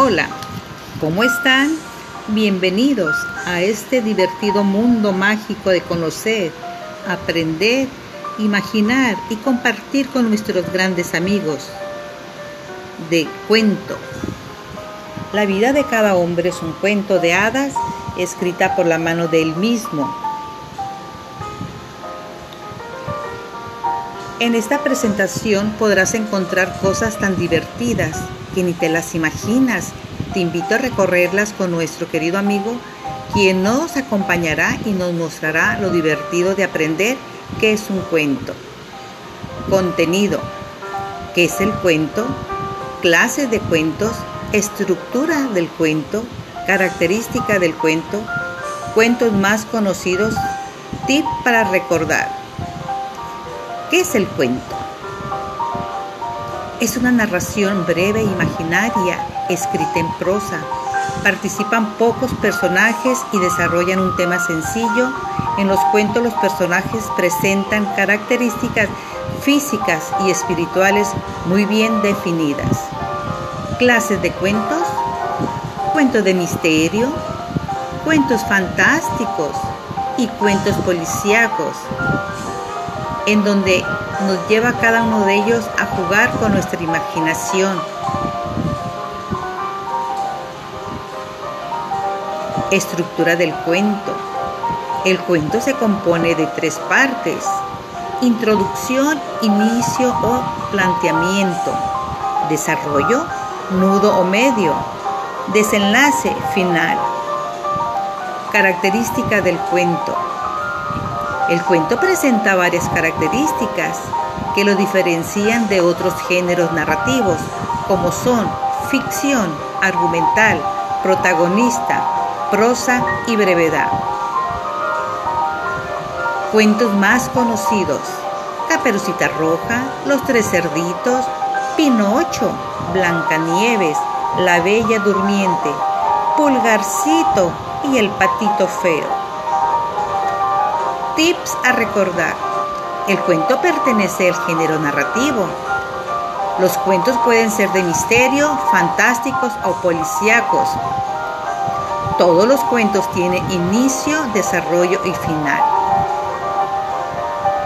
Hola, ¿cómo están? Bienvenidos a este divertido mundo mágico de conocer, aprender, imaginar y compartir con nuestros grandes amigos de cuento. La vida de cada hombre es un cuento de hadas escrita por la mano de él mismo. En esta presentación podrás encontrar cosas tan divertidas que ni te las imaginas. Te invito a recorrerlas con nuestro querido amigo, quien nos acompañará y nos mostrará lo divertido de aprender qué es un cuento. Contenido. ¿Qué es el cuento? Clases de cuentos. Estructura del cuento. Característica del cuento. Cuentos más conocidos. Tip para recordar. ¿Qué es el cuento? Es una narración breve e imaginaria, escrita en prosa. Participan pocos personajes y desarrollan un tema sencillo. En los cuentos los personajes presentan características físicas y espirituales muy bien definidas. Clases de cuentos, cuentos de misterio, cuentos fantásticos y cuentos policíacos, en donde nos lleva cada uno de ellos a jugar con nuestra imaginación. Estructura del cuento. El cuento se compone de tres partes. Introducción, inicio o planteamiento. Desarrollo, nudo o medio. Desenlace final. Característica del cuento. El cuento presenta varias características que lo diferencian de otros géneros narrativos, como son ficción, argumental, protagonista, prosa y brevedad. Cuentos más conocidos. Caperucita Roja, Los Tres Cerditos, Pinocho, Blancanieves, La Bella Durmiente, Pulgarcito y El Patito Feo. Tips a recordar. El cuento pertenece al género narrativo. Los cuentos pueden ser de misterio, fantásticos o policíacos. Todos los cuentos tienen inicio, desarrollo y final.